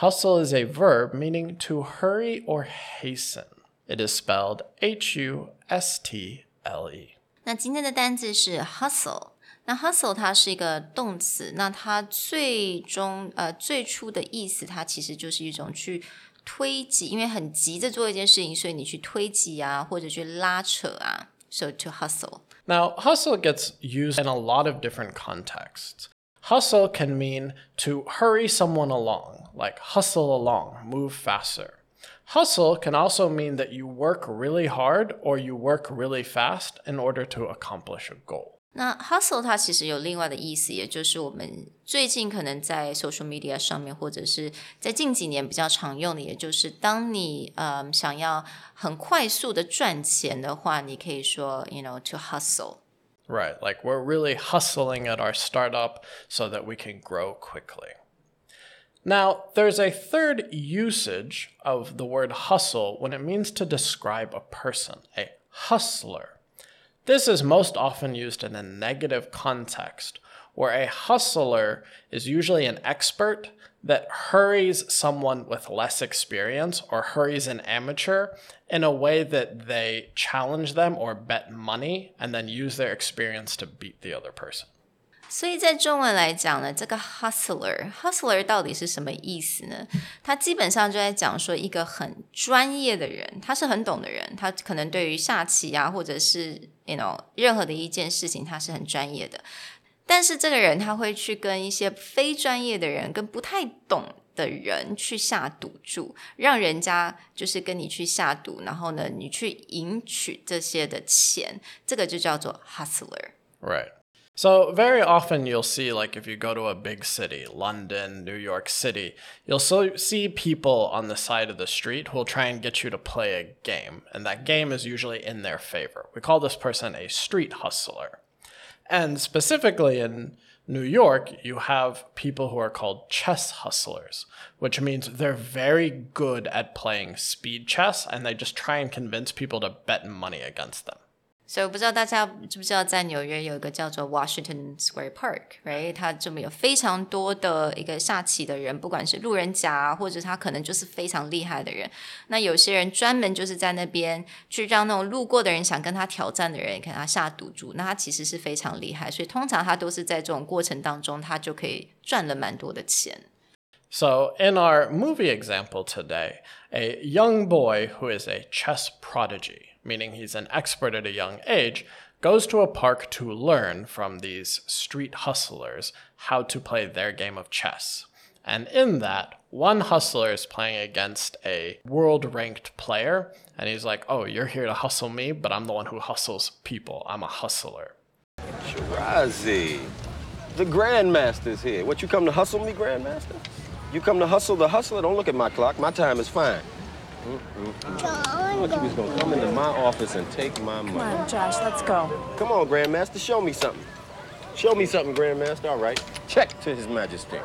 Hustle is a verb meaning to hurry or hasten. It is spelled H U S T L E. 那今天的单字是 hustle。那 hustle 它是一个动词，那它最终呃最初的意思，它其实就是一种去推挤，因为很急着做一件事情，所以你去推挤啊，或者去拉扯啊。So to hustle. Now, hustle gets used in a lot of different contexts. Hustle can mean to hurry someone along, like hustle along, move faster. Hustle can also mean that you work really hard or you work really fast in order to accomplish a goal. 那 hustle 它其实有另外的意思，也就是我们最近可能在 social media 上面，或者是在近几年比较常用的，也就是当你呃想要很快速的赚钱的话，你可以说 you know to hustle。 Right, like we're really hustling at our startup so that we can grow quickly. Now, there's a third usage of the word hustle when it means to describe a person, a hustler. This is most often used in a negative context, where a hustler is usually an expert that hurries someone with less experience or hurries an amateur in a way that they challenge them or bet money and then use their experience to beat the other person. 所以在中文来讲呢，这个 hustler，hustler 到底是什么意思呢？它基本上就在讲说一个很专业的人，他是很懂的人，他可能对于下棋啊，或者是 you know 任何的一件事情，他是很专业的。 但是这个人他会去跟一些非专业的人、跟不太懂的人去下赌注，让人家就是跟你去下赌，然后呢，你去赢取这些的钱，这个就叫做 hustler。 Right. So, very often you'll see, like, if you go to a big city, London, New York City, you'll so see people on the side of the street who'll try and get you to play a game, and that game is usually in their favor. We call this person a street hustler. And specifically in New York, you have people who are called chess hustlers, which means they're very good at playing speed chess and they just try and convince people to bet money against them. 所以我不知道大家知不知道，在纽约有一个叫做 Washington Square Park，right？它这边有非常多的一个下棋的人，不管是路人甲，或者他可能就是非常厉害的人。那有些人专门就是在那边去让那种路过的人想跟他挑战的人，给他下赌注。那他其实是非常厉害，所以通常他都是在这种过程当中，他就可以赚了蛮多的钱。 So, in our movie example today, a young boy who is a chess prodigy, meaning he's an expert at a young age, goes to a park to learn from these street hustlers how to play their game of chess. And in that, one hustler is playing against a world ranked player, and he's like, Oh, you're here to hustle me, but I'm the one who hustles people. I'm a hustler. Shirazi, the Grandmaster's here. What, you come to hustle me, Grandmaster? You come to hustle the hustler? Don't look at my clock. My time is fine. I thought you was gonna come into my office and take my money. Come on, Josh, let's go. Come on, Grandmaster, show me something. Show me something, Grandmaster. All right. Check to His Majesty.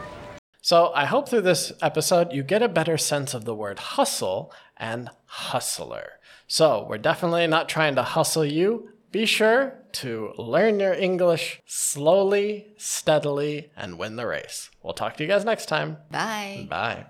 So, I hope through this episode you get a better sense of the word hustle and hustler. So, we're definitely not trying to hustle you. Be sure to learn your English slowly, steadily, and win the race. We'll talk to you guys next time. Bye。Bye.